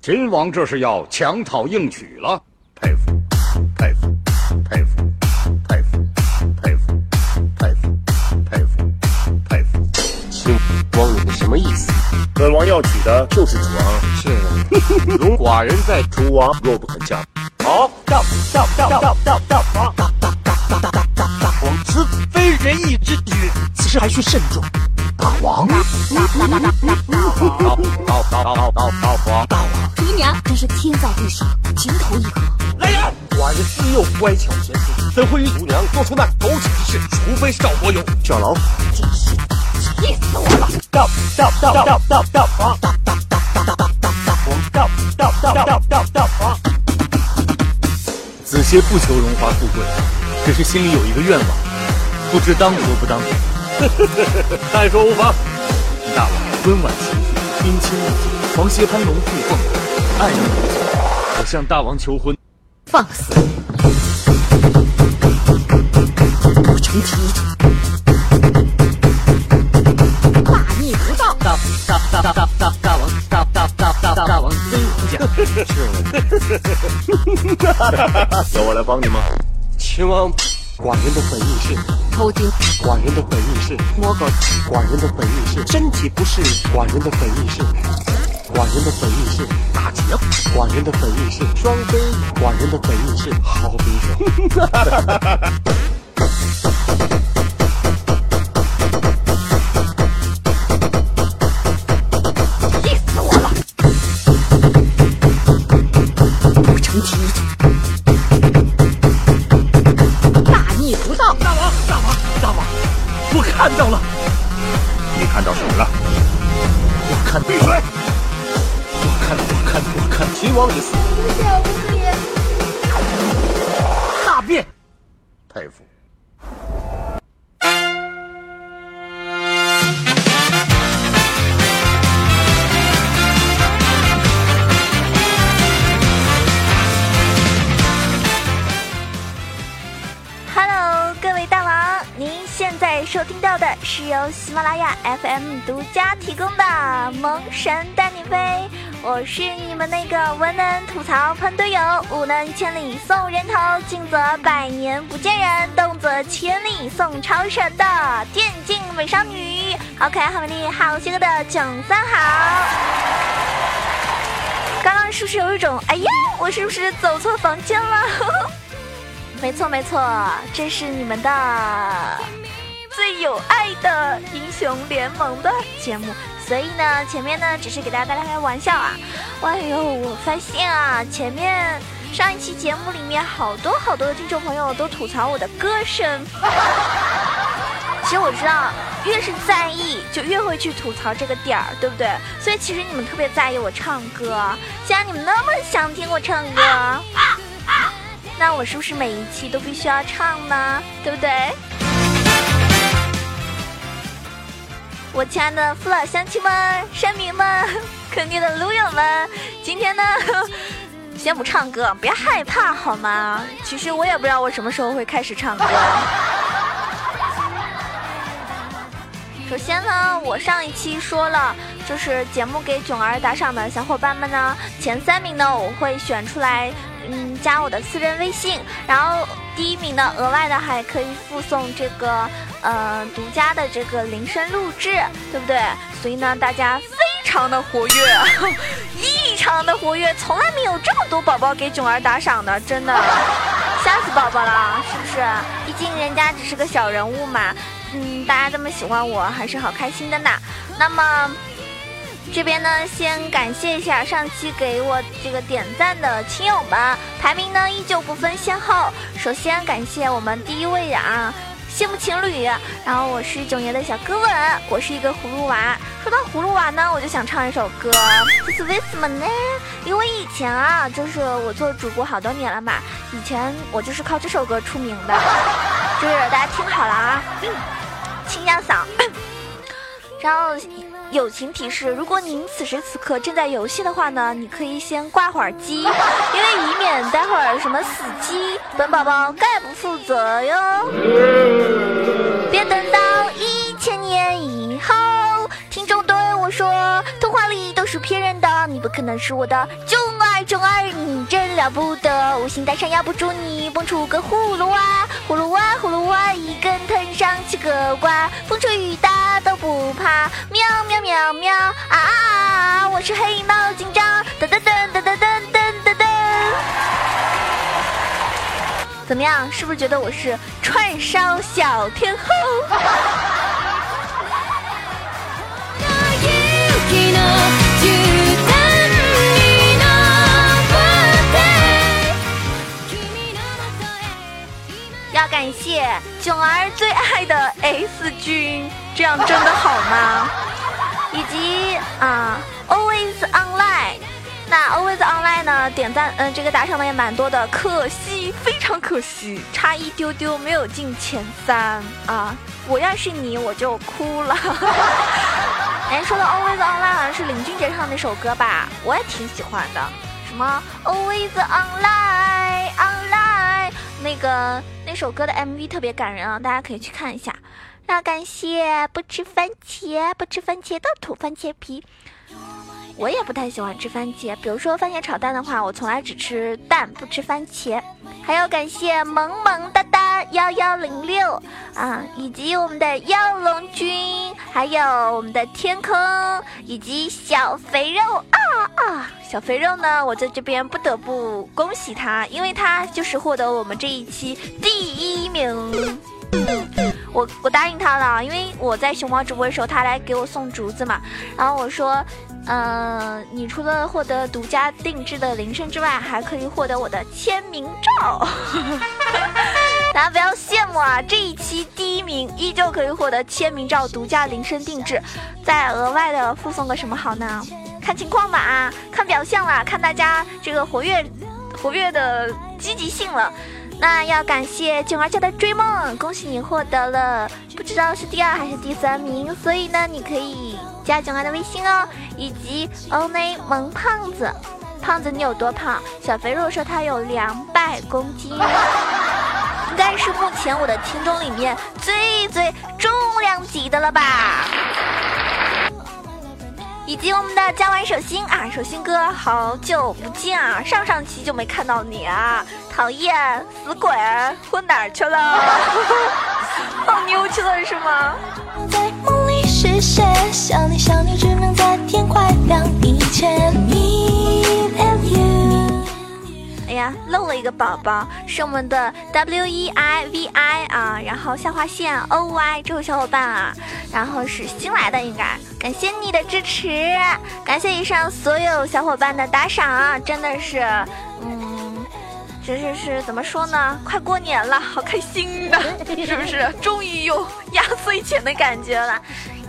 秦王这是要强讨硬取了，佩服，佩服，佩服，佩服，佩服，佩服，佩服，佩服。秦王，你什么意思？本王要娶的就是楚王。是，容寡人在。楚王若不肯嫁，好，大大大大大大大王，大大大大大大大王，此非仁义之举，此事还需慎重。大王，是天造地设情投意合。来人寡人自幼乖巧贤淑怎会与主娘做出那苟且之事？除非是赵伯勇小老虎真是气死我了道道道道道道道法道道道道道道道道法道道道道道道道道子歇不求荣华富贵只是心里有一个愿望不知当如不当呵再说无妨大王温婉贤淑冰清玉洁床斜攀龙凤凤爱你，我向大王求婚。放肆！不成体统，大逆不道！大大大大大大大王，大大大大大王真胡讲。要我来帮你吗？秦王，寡人的本意是偷金，寡人的本意是摸狗，寡人的本意是身体不适，寡人的本意是寡人的本意是打劫，寡人的本意是双飞，寡人的本意是好比走。是你们那个文能吐槽喷队友，武能千里送人头，静则百年不见人，动则千里送超神的电竞美少女，好可爱、好美丽、好邪恶的囧三好。刚刚是不是有一种哎呀，我是不是走错房间了？没错没错，这是你们的最有爱的英雄联盟的节目，所以呢，前面呢只是给大家带来个玩笑啊。哎呦，我发现啊，前面上一期节目里面好多好多的听众朋友都吐槽我的歌声。其实我知道，越是在意，就越会去吐槽这个点儿，对不对？所以其实你们特别在意我唱歌，既然你们那么想听我唱歌。那我是不是每一期都必须要唱呢？对不对？我亲爱的父老乡亲们、山民们、坑爹的撸友们，今天呢，先不唱歌，不要害怕好吗？其实我也不知道我什么时候会开始唱歌。首先呢，我上一期说了，就是节目给囧儿打赏的小伙伴们呢，前三名呢我会选出来。嗯，加我的私人微信，然后第一名呢额外的还可以附送这个呃独家的这个铃声录制，对不对？所以呢，大家非常的活跃，异常的活跃，从来没有这么多宝宝给囧儿打赏的，真的 吓死宝宝了，是不是？毕竟人家只是个小人物嘛，嗯，大家这么喜欢我，还是好开心的呢。那么。这边呢，先感谢一下上期给我这个点赞的亲友们，排名呢依旧不分先后。首先感谢我们第一位啊，羡慕情侣。然后我是九爷的小哥吻，我是一个葫芦娃。说到葫芦娃呢，我就想唱一首歌，这是为什么呢？因为以前啊，就是我做主播好多年了嘛，以前我就是靠这首歌出名的，就是大家听好了啊，清下嗓，然后。友情提示：如果您此时此刻正在游戏的话呢，你可以先挂会儿机，因为以免待会儿什么死机，本宝宝概不负责哟。别等不可能是我的囧儿囧儿，你真了不得，无心搭上压不住你，蹦出个葫芦娃，葫芦娃葫芦娃，一根藤上七个瓜，风吹雨打都不怕，喵喵喵喵啊啊！我是黑猫警长，噔噔噔噔噔噔噔噔噔。怎么样？是不是觉得我是串烧小天后？感谢囧儿最爱的 S 君，这样真的好吗？以及啊，Always Online，那 Always Online 呢？点赞，嗯，这个打赏的也蛮多的，可惜，非常可惜，差一丢丢没有进前三啊！我要是你，我就哭了。哎，说到 Always Online，好像是林俊杰唱那首歌吧？我也挺喜欢的。什么 Always Online Online，那个那首歌的 MV 特别感人啊，大家可以去看一下。那感谢不吃番茄，不吃番茄的土番茄皮。我也不太喜欢吃番茄，比如说番茄炒蛋的话，我从来只吃蛋，不吃番茄。还要感谢萌萌哒哒幺幺零六啊，以及我们的妖龙君，还有我们的天空，以及小肥肉啊啊！小肥肉呢，我在这边不得不恭喜他，因为他就是获得我们这一期第一名。我我答应他了，因为我在熊猫直播的时候，他来给我送竹子嘛，然后我说。嗯，你除了获得独家定制的铃声之外，还可以获得我的签名照。大家不要羡慕啊！这一期第一名依旧可以获得签名照、独家铃声定制，再额外的附送个什么好呢？看情况吧啊，看表现了，看大家这个活跃、活跃的积极性了。那要感谢囧儿家的追梦，恭喜你获得了，不知道是第二还是第三名，所以呢，你可以加囧儿的微信哦，以及 only 萌胖子，胖子你有多胖？小肥肉说他有两百公斤，应该是目前我的听众里面最最重量级的了吧。以及我们的加完手心啊，手心哥，好久不见啊！上上期就没看到你啊，讨厌死鬼，混哪去了？放妞去了是吗？是谁，想你想你，只能在天快亮以前。哎呀，漏了一个宝宝，是我们的 W E I V I 啊，然后下划线 O Y 这位小伙伴啊，然后是新来的，应该感谢你的支持，感谢以上所有小伙伴的打赏，真的是，嗯，这是是怎么说呢？快过年了，好开心的，是不是？终于有压岁钱的感觉了，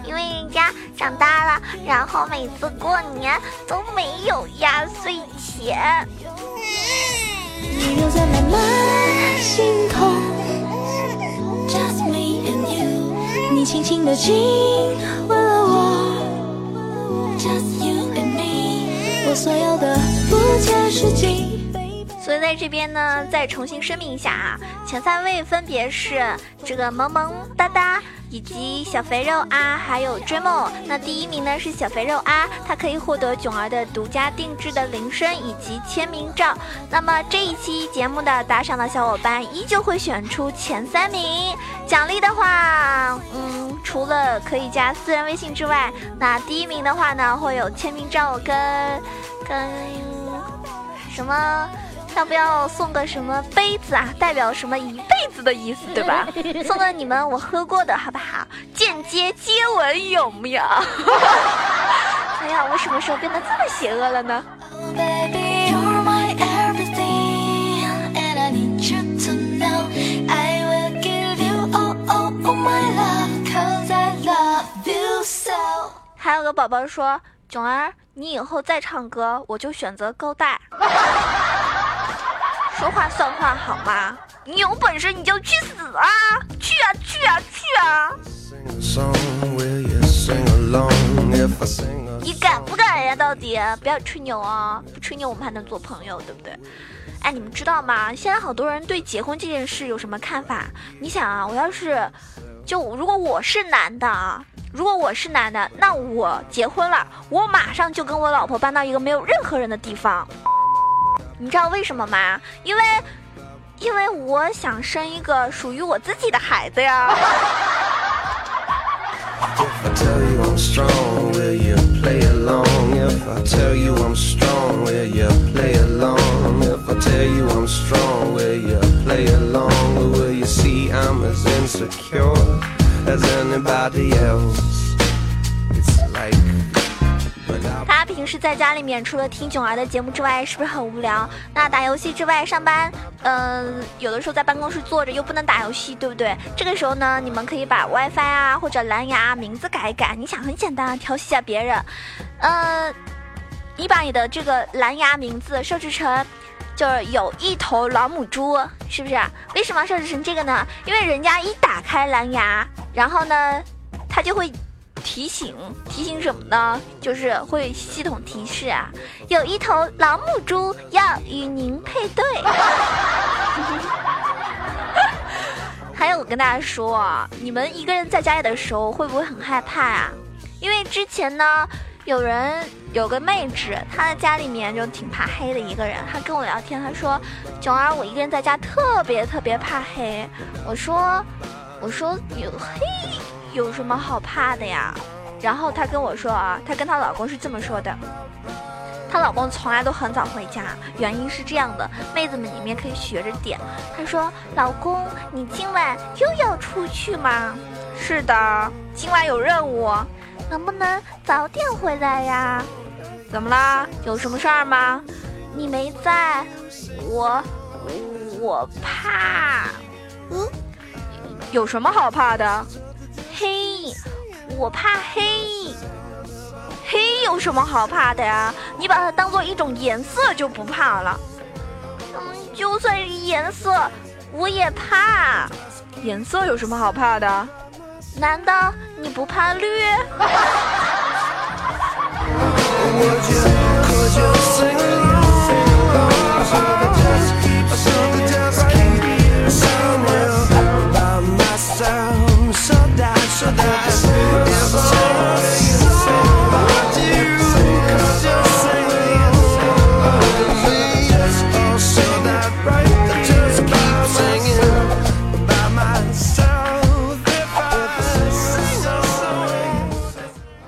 因为人家长大了，然后每次过年都没有压岁钱。你留在漫漫星空，Just me and you。你轻轻地亲吻了我，Just you and me。我所有的不切实际。所以在这边呢，再重新声明一下啊，前三位分别是这个萌萌哒哒。以及小肥肉啊，还有追梦。那第一名呢是小肥肉啊，他可以获得囧儿的独家定制的铃声以及签名照。那么这一期节目的打赏的小伙伴依旧会选出前三名。奖励的话，嗯，除了可以加私人微信之外，那第一名的话呢会有签名照跟跟什么？要不要送个什么杯子啊？代表什么一辈子的意思，对吧？送个你们我喝过的好不好？间接接吻有没有？哎呀，我什么时候变得这么邪恶了呢？还有个宝宝说：“囧儿，你以后再唱歌，我就选择勾带。” 说话算话好吗？你有本事你就去死啊！去啊去啊去啊！你敢不敢呀？到底不要吹牛啊！不吹牛我们还能做朋友，对不对？哎，你们知道吗？现在好多人对结婚这件事有什么看法？你想啊，我要是就如果我是男的啊，如果我是男的，那我结婚了，我马上就跟我老婆搬到一个没有任何人的地方。你知道为什么吗？因为，因为我想生一个属于我自己的孩子呀。大家平时在家里面，除了听囧儿的节目之外，是不是很无聊？那打游戏之外，上班，嗯、有的时候在办公室坐着又不能打游戏，对不对？这个时候呢，你们可以把 WiFi 啊或者蓝牙名字改一改。你想，很简单，调戏一下别人。呃，你把你的这个蓝牙名字设置成。就是有一头老母猪，是不是？为什么设置成这个呢？因为人家一打开蓝牙，然后呢，它就会提醒提醒什么呢？就是会系统提示啊，有一头老母猪要与您配对。还有，我跟大家说啊，你们一个人在家里的时候会不会很害怕啊？因为之前呢，有人有个妹纸，她在家里面就挺怕黑的一个人，她跟我聊天，她说：“囧儿，我一个人在家特别特别怕黑。”我说：“我说有黑有什么好怕的呀？”然后她跟我说啊，她跟她老公是这么说的。她老公从来都很早回家，原因是这样的，妹子们你们也可以学着点。她说：“老公，你今晚又要出去吗？”“是的，今晚有任务，能不能早点回来呀？”“怎么啦？有什么事儿吗？”“你没在，我我怕。”“嗯，有什么好怕的？”“黑，我怕黑。”黑有什么好怕的呀？你把它当做一种颜色就不怕了。嗯，就算是颜色，我也怕。颜色有什么好怕的？难道你不怕绿？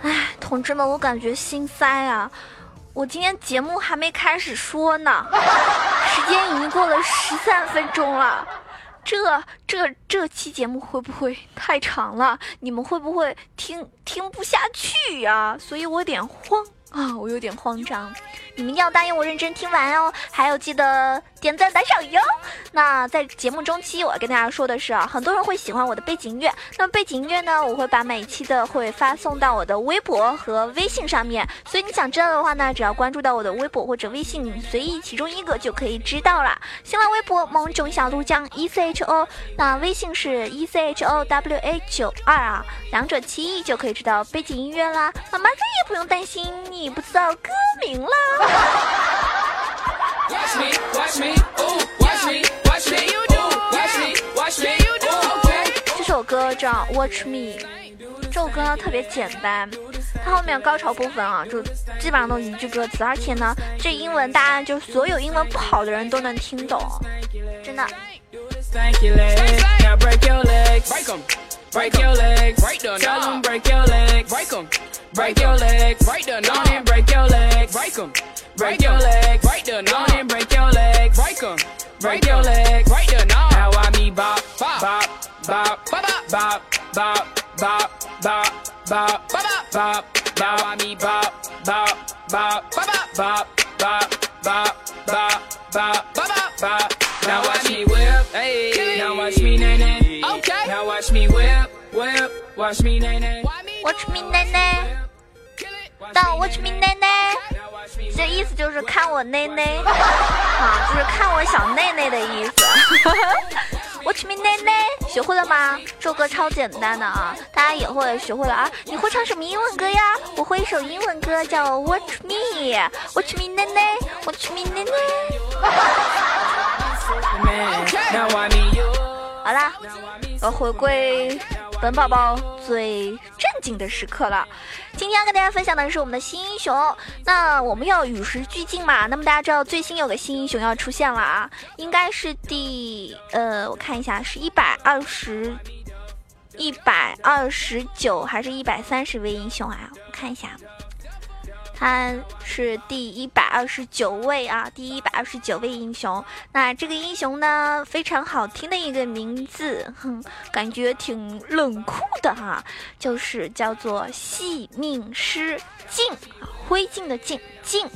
哎同志们，我感觉心塞啊！我今天节目还没开始说呢，时间已经过了十三分钟了。这这这期节目会不会太长了？你们会不会听听不下去呀、所以我有点慌啊，我有点慌张。你们一定要答应我认真听完哦，还有记得点赞打赏哟。那在节目中期，我要跟大家说的是啊，很多人会喜欢我的背景音乐。那么背景音乐呢，我会把每期的会发送到我的微博和微信上面。所以你想知道的话呢，只要关注到我的微博或者微信，随意其中一个就可以知道了。新浪微博萌囧小鹿酱 E C H O，那微信是 E C H O W A 九二啊，两者其一就可以知道背景音乐啦。妈妈再也不用担心你不知道歌名啦。Watch me, watch me, ooh, watch me, watch me, ooh, watch me, watch me, ooh, okay. 这首歌叫《Watch Me》，这首歌呢特别简单，它后面高潮部分啊，就基本上都一句歌词，而且呢，这英文大家就所有英文不好的人都能听懂，真的。Stank your legs, now break your legs, break 'em, break your legs, break the tell 'em break your legs, break 'em, break your break the on and break your legs, break your legs, break the on and break your legs, break 'em, break your legs, Now I me bop, bop, bop, bop, bop, bop, bop, bop, bop, bop, bop, bop. Now I me bop, bop, bop, bop, bop, bop, bop, bop, bop, bop, bop. Now watch me whip, hey. Now watch me nay nay. Okay. Now watch me whip, whip. Watch me nay nay. Watch me 奶奶，到 Watch me 奶奶，这意思就是看我奶奶啊，就是看我小内内的意思。Watch me 奶奶，学会了吗？这首歌超简单的啊，大家也会学会了啊。你会唱什么英文歌呀？我会一首英文歌叫 Watch Me，Watch me 奶奶，Watch me 奶奶。好啦，我回归本宝宝最正经的时刻了。今天要跟大家分享的是我们的新英雄。那我们要与时俱进嘛。那么大家知道最新有个新英雄要出现了啊，应该是第呃，我看一下是一百二十。一百二十九还是一百三十位英雄啊？我看一下，他是第一百二十九位啊，第一百二十九位英雄。那这个英雄呢，非常好听的一个名字，哼，感觉挺冷酷的哈，就是叫做戏命师镜，灰烬的烬镜。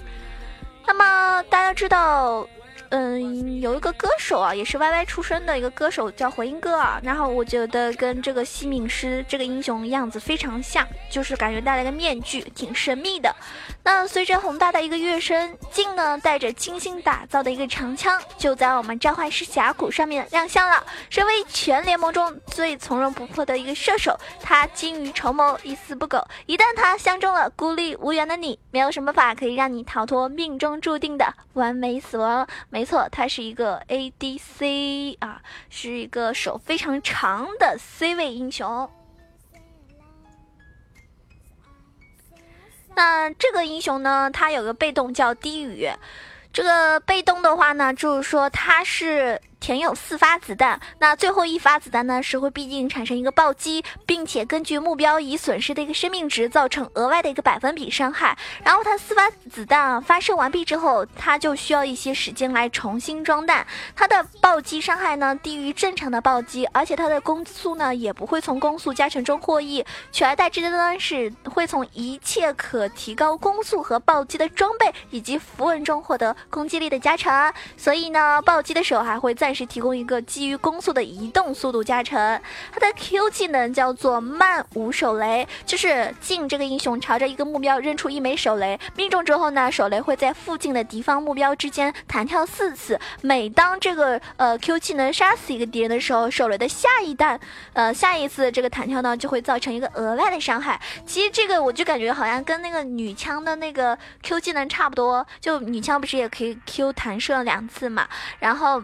那么大家知道。嗯，有一个歌手啊，也是 YY 出身的一个歌手，叫回音哥啊。然后我觉得跟这个西敏师这个英雄样子非常像，就是感觉戴了个面具，挺神秘的。那随着宏大的一个乐声，镜呢带着精心打造的一个长枪，就在我们召唤师峡谷上面亮相了。身为全联盟中最从容不迫的一个射手，他精于筹谋，一丝不苟。一旦他相中了孤立无援的你，没有什么法可以让你逃脱命中注定的完美死亡。没错，他是一个 ADC 啊，是一个手非常长的 C 位英雄。那这个英雄呢，他有个被动叫低语，这个被动的话呢，就是说他是。填有四发子弹，那最后一发子弹呢是会必定产生一个暴击，并且根据目标已损失的一个生命值造成额外的一个百分比伤害。然后它四发子弹发射完毕之后，它就需要一些时间来重新装弹。它的暴击伤害呢低于正常的暴击，而且它的攻速呢也不会从攻速加成中获益，取而代之的呢是会从一切可提高攻速和暴击的装备以及符文中获得攻击力的加成。所以呢，暴击的时候还会暂。是提供一个基于攻速的移动速度加成，它的 Q 技能叫做慢舞手雷，就是镜这个英雄朝着一个目标扔出一枚手雷，命中之后呢，手雷会在附近的敌方目标之间弹跳四次。每当这个呃 Q 技能杀死一个敌人的时候，手雷的下一弹，呃下一次这个弹跳呢就会造成一个额外的伤害。其实这个我就感觉好像跟那个女枪的那个 Q 技能差不多，就女枪不是也可以 Q 弹射两次嘛，然后。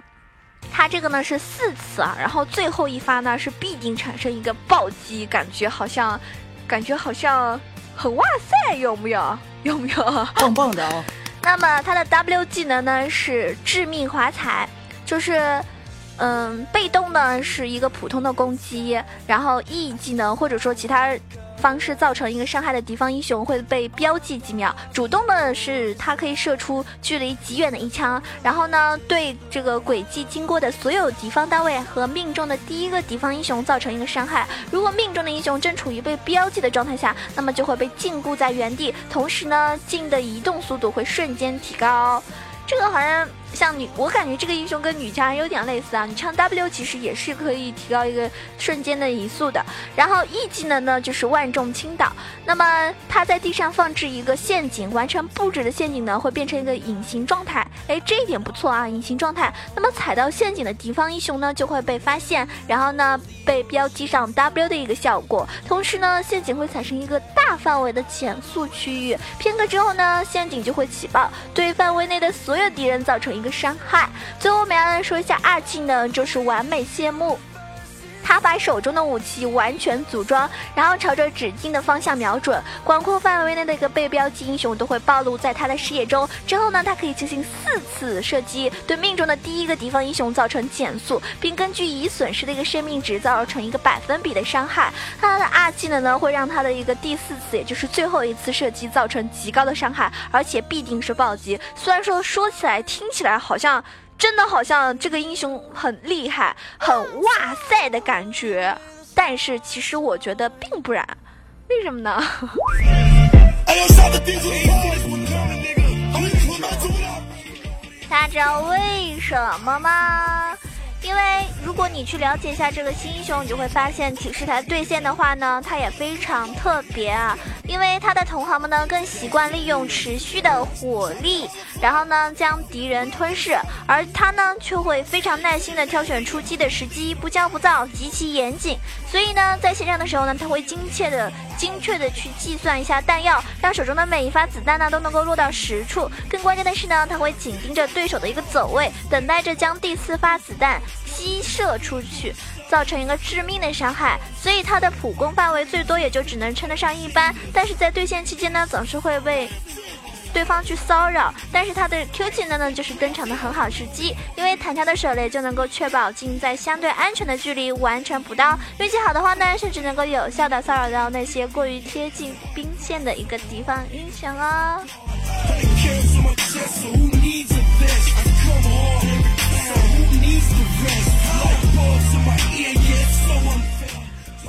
它这个呢是四次啊，然后最后一发呢是必定产生一个暴击，感觉好像，感觉好像很哇塞，有没有？有没有？棒棒的啊！那么它的 W 技能呢是致命滑彩，就是，嗯，被动呢是一个普通的攻击，然后 E 技能或者说其他。方式造成一个伤害的敌方英雄会被标记几秒。主动的是，他可以射出距离极远的一枪，然后呢，对这个轨迹经过的所有敌方单位和命中的第一个敌方英雄造成一个伤害。如果命中的英雄正处于被标记的状态下，那么就会被禁锢在原地，同时呢，镜的移动速度会瞬间提高。这个好像。像女，我感觉这个英雄跟女枪有点类似啊。女枪 W 其实也是可以提高一个瞬间的移速的。然后 E 技能呢就是万众倾倒。那么它在地上放置一个陷阱，完成布置的陷阱呢会变成一个隐形状态。哎，这一点不错啊，隐形状态。那么踩到陷阱的敌方英雄呢就会被发现，然后呢被标记上 W 的一个效果。同时呢，陷阱会产生一个大范围的减速区域。片刻之后呢，陷阱就会起爆，对范围内的所有敌人造成个伤害。最后，我们要来说一下二技能，就是完美谢幕。他把手中的武器完全组装，然后朝着指定的方向瞄准，广阔范围内的一个被标记英雄都会暴露在他的视野中。之后呢，他可以进行四次射击，对命中的第一个敌方英雄造成减速，并根据已损失的一个生命值造成一个百分比的伤害。他的二技能呢，会让他的一个第四次，也就是最后一次射击造成极高的伤害，而且必定是暴击。虽然说说起来听起来好像。真的好像这个英雄很厉害，很哇塞的感觉，但是其实我觉得并不然，为什么呢？大家知道为什么吗？因为如果你去了解一下这个新英雄，你就会发现启示台对线的话呢，它也非常特别啊。因为他的同行们呢更习惯利用持续的火力，然后呢将敌人吞噬，而他呢却会非常耐心的挑选出击的时机，不骄不躁，极其严谨。所以呢在线上的时候呢，他会精确的、精确的去计算一下弹药，让手中的每一发子弹呢都能够落到实处。更关键的是呢，他会紧盯着对手的一个走位，等待着将第四发子弹击射出去。造成一个致命的伤害，所以他的普攻范围最多也就只能称得上一般。但是在对线期间呢，总是会被对方去骚扰。但是他的 Q 技能呢，就是登场的很好时机，因为弹跳的手雷就能够确保镜在相对安全的距离完成补刀。运气好的话呢，甚至能够有效的骚扰到那些过于贴近兵线的一个敌方英雄哦。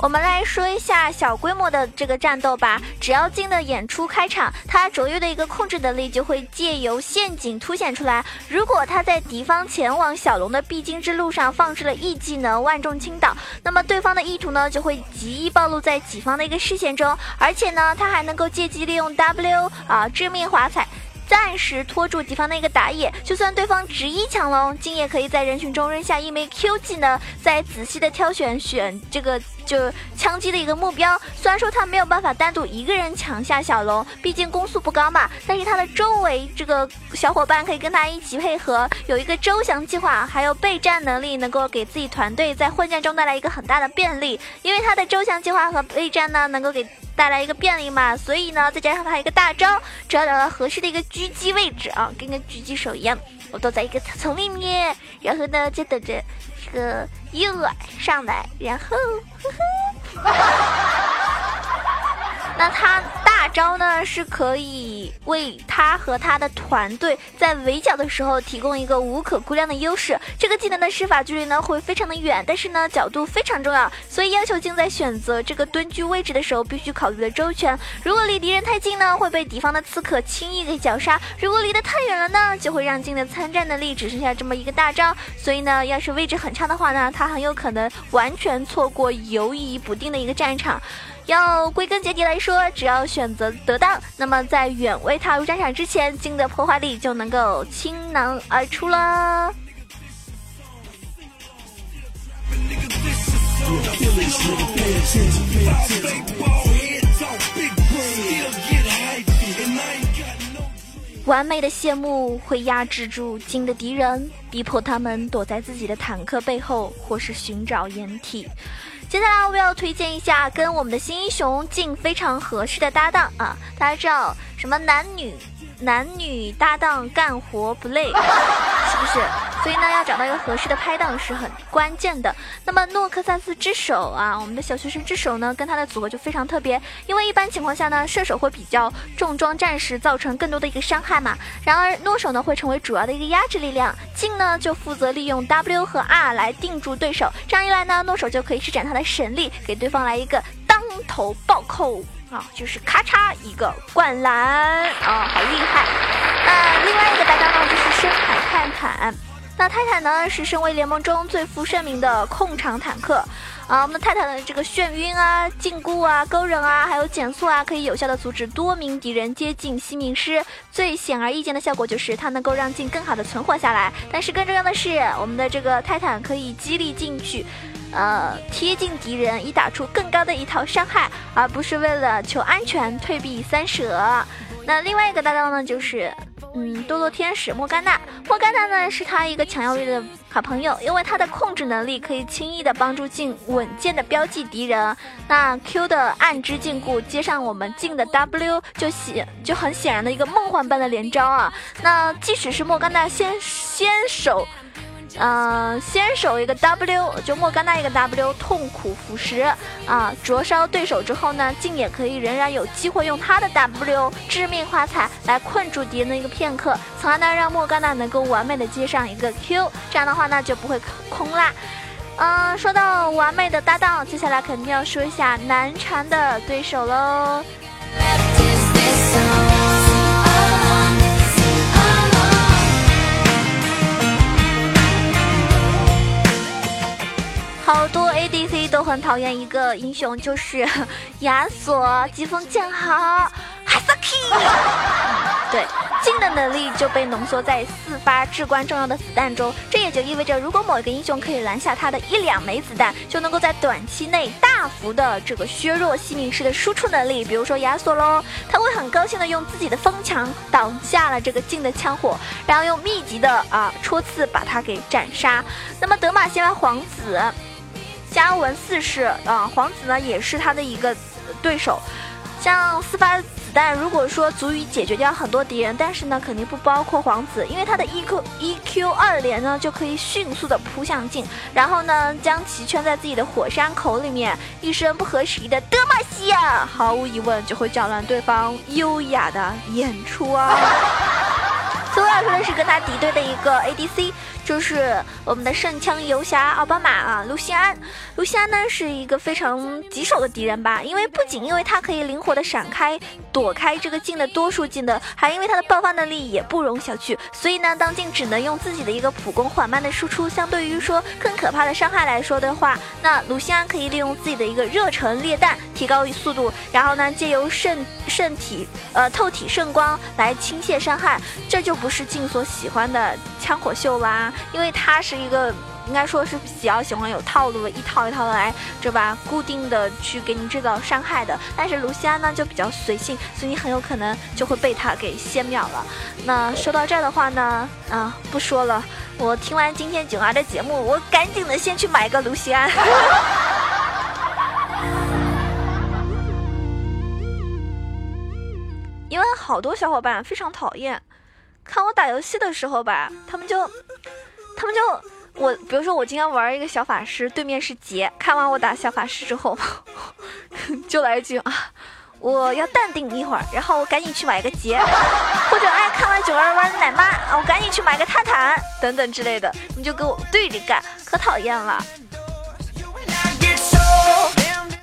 我们来说一下小规模的这个战斗吧。只要进的演出开场，他卓越的一个控制能力就会借由陷阱凸显出来。如果他在敌方前往小龙的必经之路上放置了 E 技能万众倾倒，那么对方的意图呢就会极易暴露在己方的一个视线中。而且呢，他还能够借机利用 W 啊致命华彩。暂时拖住敌方的一个打野，就算对方执意抢龙，金也可以在人群中扔下一枚 Q 技能，再仔细的挑选选这个就枪击的一个目标。虽然说他没有办法单独一个人抢下小龙，毕竟攻速不高嘛，但是他的周围这个小伙伴可以跟他一起配合，有一个周详计划，还有备战能力，能够给自己团队在混战中带来一个很大的便利。因为他的周详计划和备战呢，能够给带来一个便利嘛，所以呢，再加上他一个大招，只要找到合适的一个狙击位置啊，跟个狙击手一样，我躲在一个草丛里面，然后呢就等着这个右耳上来，然后，呵呵。那他大招呢是可以为他和他的团队在围剿的时候提供一个无可估量的优势。这个技能的施法距离呢会非常的远，但是呢角度非常重要，所以要求镜在选择这个蹲居位置的时候必须考虑的周全。如果离敌人太近呢，会被敌方的刺客轻易给绞杀；如果离得太远了呢，就会让镜的参战能力只剩下这么一个大招。所以呢，要是位置很差的话呢，他很有可能完全错过游移不定的一个战场。要归根结底来说，只要选择得当，那么在远未踏入战场之前，金的破坏力就能够倾囊而出了。完美的谢幕会压制住金的敌人，逼迫他们躲在自己的坦克背后，或是寻找掩体。接下来我要推荐一下跟我们的新英雄竞非常合适的搭档啊！大家知道什么男女男女搭档干活不累，是？所以呢，要找到一个合适的拍档是很关键的。那么诺克萨斯之手啊，我们的小学生之手呢，跟他的组合就非常特别，因为一般情况下呢，射手会比较重装战士，造成更多的一个伤害嘛。然而诺手呢会成为主要的一个压制力量，镜呢就负责利用 W 和 R 来定住对手。这样一来呢，诺手就可以施展他的神力，给对方来一个当头暴扣。啊，就是咔嚓一个灌篮啊，好厉害！那另外一个搭档呢，就是深海泰坦。那泰坦呢，是身为联盟中最负盛名的控场坦克啊。我们的泰坦的这个眩晕啊、禁锢啊、勾人啊，还有减速啊，可以有效的阻止多名敌人接近西敏师。最显而易见的效果就是它能够让镜更好的存活下来。但是更重要的是，我们的这个泰坦可以激励进去。呃，贴近敌人以打出更高的一套伤害，而不是为了求安全退避三舍。那另外一个搭档呢，就是嗯，堕落天使莫甘娜。莫甘娜呢是他一个强有力的好朋友，因为他的控制能力可以轻易的帮助镜稳健的标记敌人。那 Q 的暗之禁锢接上我们镜的 W，就显就很显然的一个梦幻般的连招啊。那即使是莫甘娜先先手。嗯，先手一个 W，就莫甘娜一个 W，痛苦腐蚀啊，灼烧对手之后呢，镜也可以仍然有机会用他的 W 致命花彩来困住敌人的一个片刻，从而呢让莫甘娜能够完美的接上一个 Q，这样的话呢就不会空啦。嗯，说到完美的搭档，接下来肯定要说一下难缠的对手喽。好多 ADC 都很讨厌一个英雄，就是 亚索，疾风剑豪，哈萨克。对，镜的能力就被浓缩在四发至关重要的子弹中，这也就意味着，如果某一个英雄可以拦下他的一两枚子弹，就能够在短期内大幅的这个削弱西敏师的输出能力。比如说亚索喽，他会很高兴的用自己的风墙挡下了这个镜的枪火，然后用密集的啊戳刺把他给斩杀。那么德玛西亚皇子。嘉文四世啊、皇子呢也是他的一个对手。像四发子弹，如果说足以解决掉很多敌人，但是呢，肯定不包括皇子，因为他的 E Q E Q 二连呢就可以迅速的扑向镜，然后呢将其圈在自己的火山口里面，一声不合时宜的德玛西亚，毫无疑问就会搅乱对方优雅的演出啊。所以我要说的是跟他敌对的一个 ADC，就是我们的圣枪游侠奥巴马啊，卢锡安。卢锡安呢是一个非常棘手的敌人吧，因为不仅因为他可以灵活的闪开、躲开这个镜的多数镜的，还因为他的爆发能力也不容小觑。所以呢，当镜只能用自己的一个普攻缓慢的输出，相对于说更可怕的伤害来说的话，那卢锡安可以利用自己的一个热忱裂弹提高速度，然后呢借由圣圣体呃透体圣光来倾泻伤害，这就不是镜所喜欢的枪火秀啦，因为他是一个。应该说是比较喜欢有套路的，一套一套的来，对吧？固定的去给你制造伤害的。但是卢锡安呢就比较随性，所以你很有可能就会被他给先秒了。那说到这儿的话呢，啊，不说了，我听完今天囧儿的节目，我赶紧的先去买个卢锡安。因为好多小伙伴非常讨厌看我打游戏的时候吧，他们就，他们就。我比如说，我今天玩一个小法师，对面是杰。看完我打小法师之后，就来一句啊，我要淡定一会儿，然后我赶紧去买个杰，或者哎，看完九儿玩奶妈，啊，我赶紧去买个泰坦等等之类的，你就跟我对着干，可讨厌了。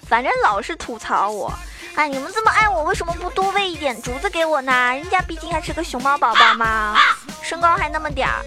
反正老是吐槽我，哎，你们这么爱我，为什么不多喂一点竹子给我呢？人家毕竟还是个熊猫宝宝嘛，身高还那么点儿。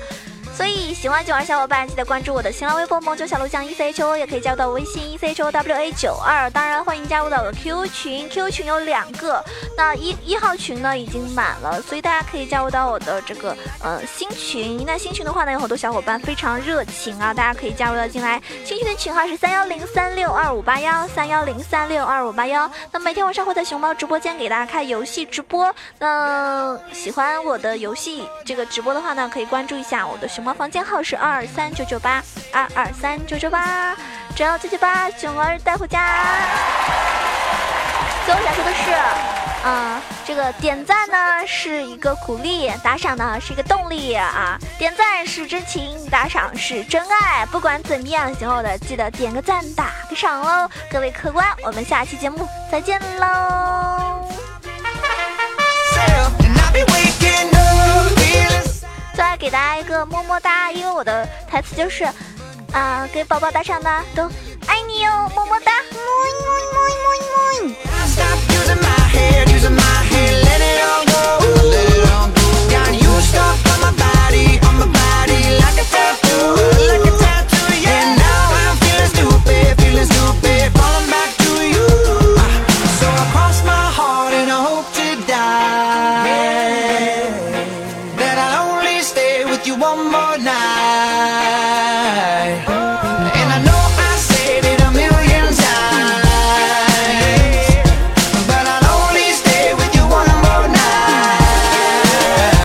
所以喜欢九儿小伙伴记得关注我的新浪微博“萌九小鹿酱 E C H O”，也可以加入到微信 E C H O W A 九二。当然欢迎加入到我的 QQ 群，QQ 群有两个，那一一号群呢已经满了，所以大家可以加入到我的这个呃新群。那新群的话呢，有很多小伙伴非常热情啊，大家可以加入到进来。新群的群号是三幺零三六二五八幺三幺零三六二五八幺。那每天晚上会在熊猫直播间给大家开游戏直播。那喜欢我的游戏这个直播的话呢，可以关注一下我的熊。我们房间号是二二三九九八二二三九九八，只要九九八，囧儿带回家。最后想说的是，啊、这个点赞呢是一个鼓励，打赏呢是一个动力啊。点赞是真情，打赏是真爱。不管怎么样，喜欢我的记得点个赞，打个赏喽。各位客官，我们下期节目再见喽。给大家一个么么哒因为我的台词就是啊给宝宝打赏吧都爱你哟么么哒么么么么么 Like a tattoo, like a tattoo.